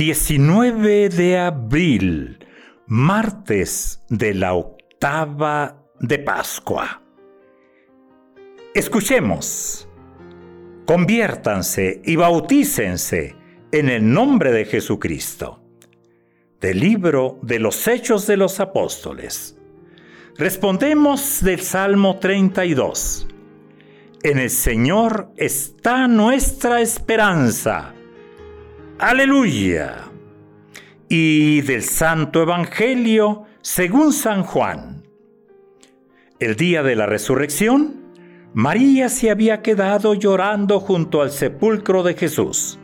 ...19 de abril... ...martes de la octava de Pascua... Escuchemos... Conviértanse y bautícense... ...en el nombre de Jesucristo... Del libro de los Hechos de los Apóstoles... Respondemos del Salmo 32... En el Señor está nuestra esperanza... Aleluya. Y del Santo Evangelio según San Juan. El día de la resurrección, María se había quedado llorando junto al sepulcro de Jesús.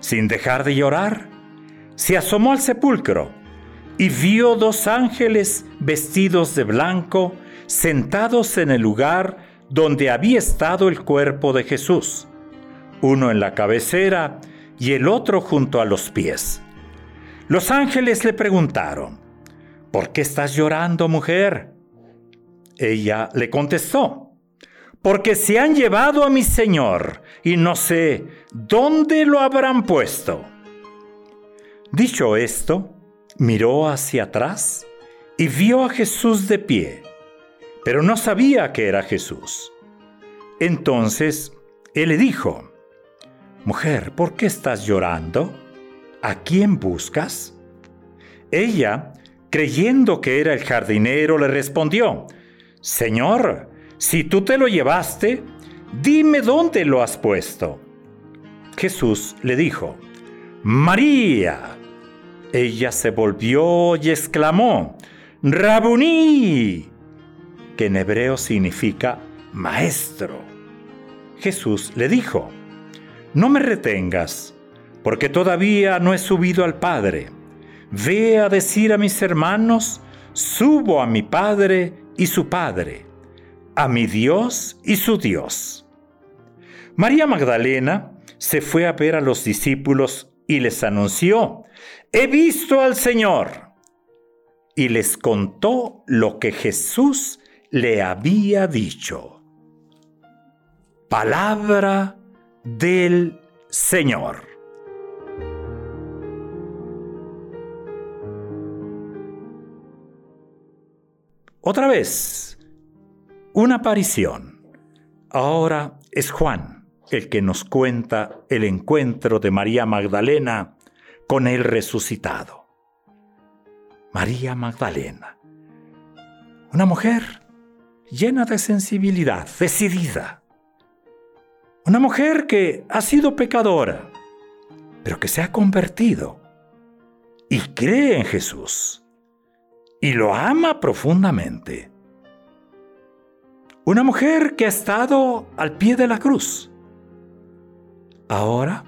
Sin dejar de llorar, se asomó al sepulcro y vio dos ángeles vestidos de blanco sentados en el lugar donde había estado el cuerpo de Jesús, uno en la cabecera y el otro junto a los pies. Los ángeles le preguntaron, ¿por qué estás llorando, mujer? Ella le contestó, porque se han llevado a mi Señor y no sé dónde lo habrán puesto. Dicho esto, miró hacia atrás y vio a Jesús de pie, pero no sabía que era Jesús. Entonces, él le dijo, Mujer, ¿por qué estás llorando? ¿A quién buscas? Ella, creyendo que era el jardinero, le respondió, Señor, si tú te lo llevaste, dime dónde lo has puesto. Jesús le dijo, María. Ella se volvió y exclamó, Rabuní, que en hebreo significa maestro. Jesús le dijo, no me retengas, porque todavía no he subido al Padre. Ve a decir a mis hermanos, subo a mi Padre y su Padre, a mi Dios y su Dios. María Magdalena se fue a ver a los discípulos y les anunció, he visto al Señor. Y les contó lo que Jesús le había dicho. Palabra del Señor. Otra vez, una aparición. Ahora es Juan el que nos cuenta el encuentro de María Magdalena con el resucitado. María Magdalena, una mujer llena de sensibilidad, decidida una mujer que ha sido pecadora, pero que se ha convertido y cree en Jesús y lo ama profundamente. Una mujer que ha estado al pie de la cruz. Ahora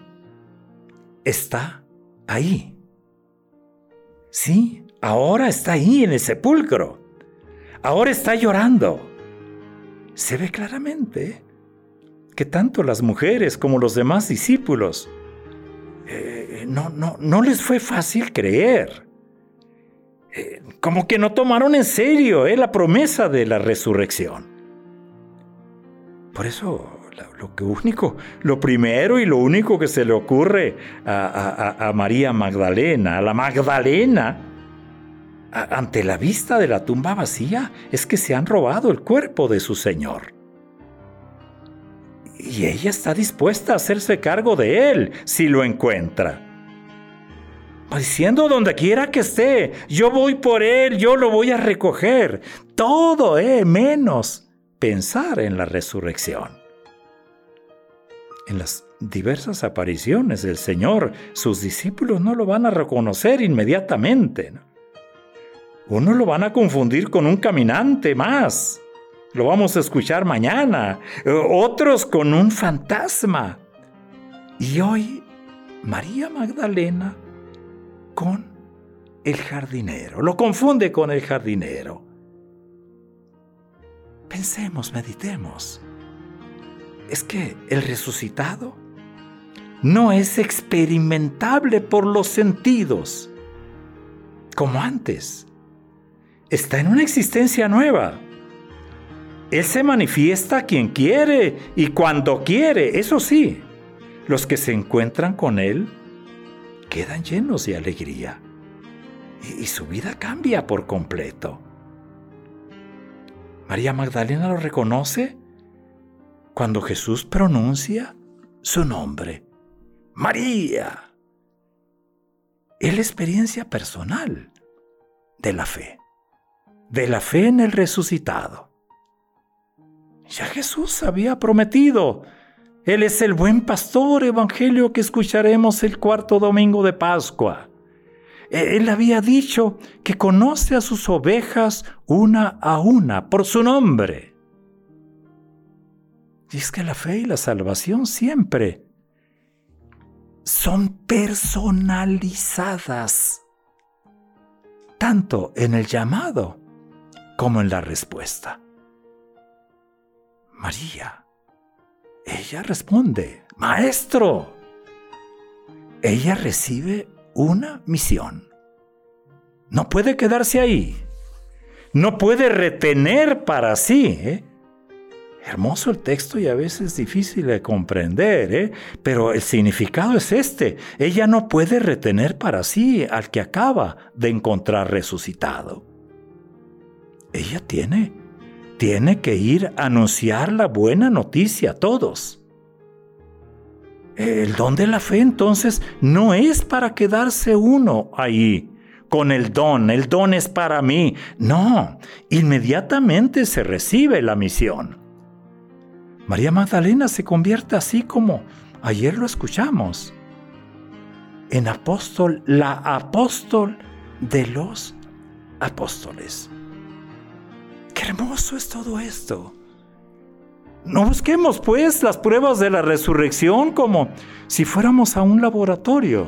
está ahí. Sí, ahora está ahí en el sepulcro. Ahora está llorando. Se ve claramente que tanto las mujeres como los demás discípulos eh, no, no, no les fue fácil creer. Eh, como que no tomaron en serio eh, la promesa de la resurrección. Por eso lo, único, lo primero y lo único que se le ocurre a, María Magdalena, a la Magdalena, ante la vista de la tumba vacía, es que se han robado el cuerpo de su Señor. Y ella está dispuesta a hacerse cargo de él si lo encuentra. diciendo donde quiera que esté, yo voy por él, yo lo voy a recoger. Todo, eh, menos pensar en la resurrección. En las diversas apariciones del Señor, sus discípulos no lo van a reconocer inmediatamente. Uno lo van a confundir con un caminante más. Lo vamos a escuchar mañana. Otros con un fantasma. Y hoy, María Magdalena con el jardinero. Lo confunde con el jardinero. Pensemos, meditemos. Es que el resucitado no es experimentable por los sentidos como antes. Está en una existencia nueva. Él se manifiesta a quien quiere y cuando quiere, eso sí. Los que se encuentran con Él quedan llenos de alegría y, su vida cambia por completo. María Magdalena lo reconoce cuando Jesús pronuncia su nombre, María. Es la experiencia personal de la fe, de la fe en el resucitado. Ya Jesús había prometido él es el buen pastor, evangelio que escucharemos el cuarto domingo de Pascua. E, él había dicho que conoce a sus ovejas una a una por su nombre. Y es que la fe y la salvación siempre son personalizadas, tanto en el llamado como en la respuesta. María ella responde, Maestro. Ella recibe una misión. No puede quedarse ahí. No puede retener para sí. ¿eh? Hermoso el texto y a veces difícil de comprender, ¿eh? pero el significado es este. Ella no puede retener para sí al que acaba de encontrar resucitado. Ella tiene tiene que ir a anunciar la buena noticia a todos. El don de la fe entonces no es para quedarse uno ahí con el don, el don es para mí. No, inmediatamente se recibe la misión. María Magdalena se convierte así como ayer lo escuchamos, en apóstol, la apóstol de los apóstoles hermoso es todo esto. No busquemos pues las pruebas de la resurrección como si fuéramos a un laboratorio.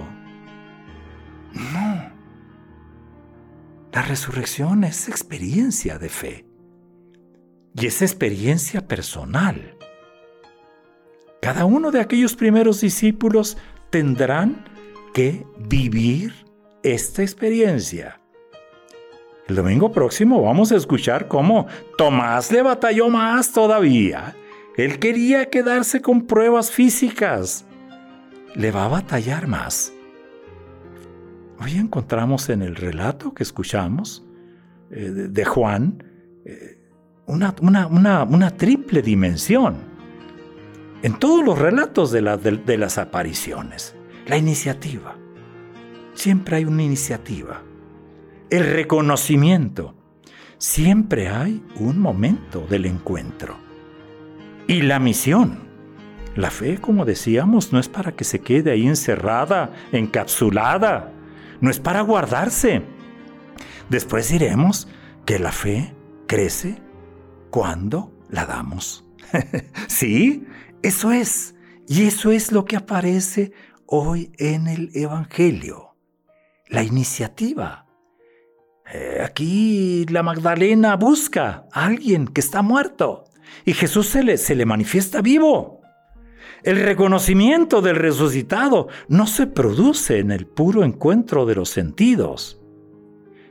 No. La resurrección es experiencia de fe. Y es experiencia personal. Cada uno de aquellos primeros discípulos tendrán que vivir esta experiencia. El domingo próximo vamos a escuchar cómo Tomás le batalló más todavía. Él quería quedarse con pruebas físicas. Le va a batallar más. Hoy encontramos en el relato que escuchamos eh, de, Juan eh, una, triple dimensión. En todos los relatos de las apariciones. La iniciativa. Siempre hay una iniciativa el reconocimiento. Siempre hay un momento del encuentro. Y la misión. La fe, como decíamos, no es para que se quede ahí encerrada, encapsulada. No es para guardarse. Después diremos que la fe crece cuando la damos. sí, eso es. Y eso es lo que aparece hoy en el Evangelio. La iniciativa eh, aquí la Magdalena busca a alguien que está muerto y Jesús se le, se le manifiesta vivo. El reconocimiento del resucitado no se produce en el puro encuentro de los sentidos.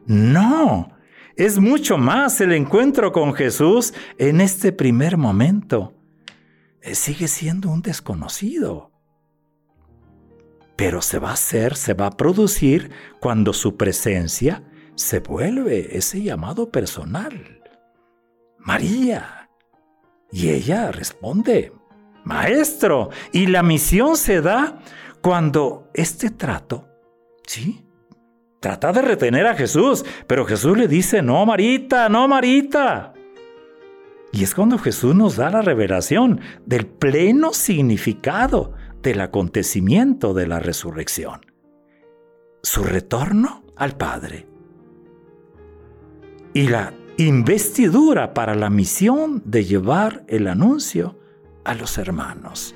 No, es mucho más el encuentro con Jesús en este primer momento. Eh, sigue siendo un desconocido. Pero se va a hacer, se va a producir cuando su presencia se vuelve ese llamado personal. María. Y ella responde, Maestro. Y la misión se da cuando este trato, ¿sí? Trata de retener a Jesús, pero Jesús le dice, no, Marita, no, Marita. Y es cuando Jesús nos da la revelación del pleno significado del acontecimiento de la resurrección. Su retorno al Padre. Y la investidura para la misión de llevar el anuncio a los hermanos.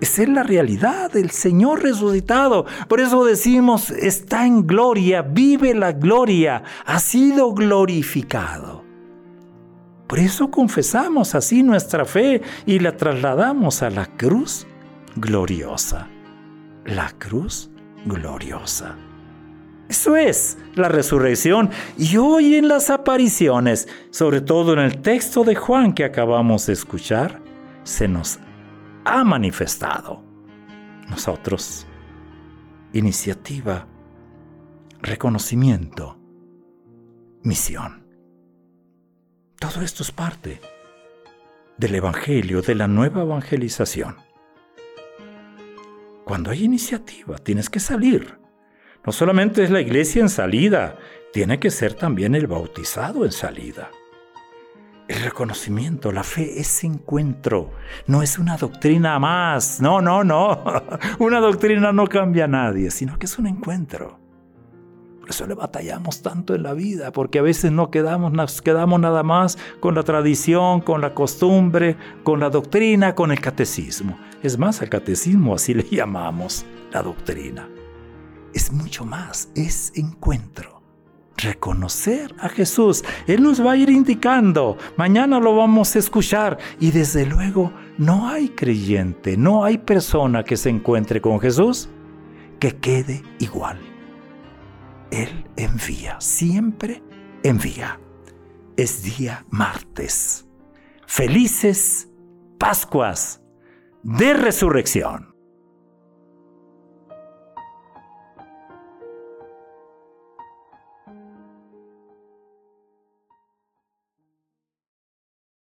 Esa es la realidad del Señor resucitado. Por eso decimos, está en gloria, vive la gloria, ha sido glorificado. Por eso confesamos así nuestra fe y la trasladamos a la cruz gloriosa. La cruz gloriosa. Eso es la resurrección. Y hoy en las apariciones, sobre todo en el texto de Juan que acabamos de escuchar, se nos ha manifestado. Nosotros, iniciativa, reconocimiento, misión. Todo esto es parte del Evangelio, de la nueva evangelización. Cuando hay iniciativa, tienes que salir. No solamente es la iglesia en salida, tiene que ser también el bautizado en salida. El reconocimiento, la fe es encuentro, no es una doctrina más. No, no, no. Una doctrina no cambia a nadie, sino que es un encuentro. Por eso le batallamos tanto en la vida, porque a veces no quedamos, nos quedamos nada más con la tradición, con la costumbre, con la doctrina, con el catecismo. Es más, al catecismo así le llamamos la doctrina. Es mucho más, es encuentro. Reconocer a Jesús. Él nos va a ir indicando. Mañana lo vamos a escuchar. Y desde luego, no hay creyente, no hay persona que se encuentre con Jesús que quede igual. Él envía, siempre envía. Es día martes. Felices Pascuas de resurrección.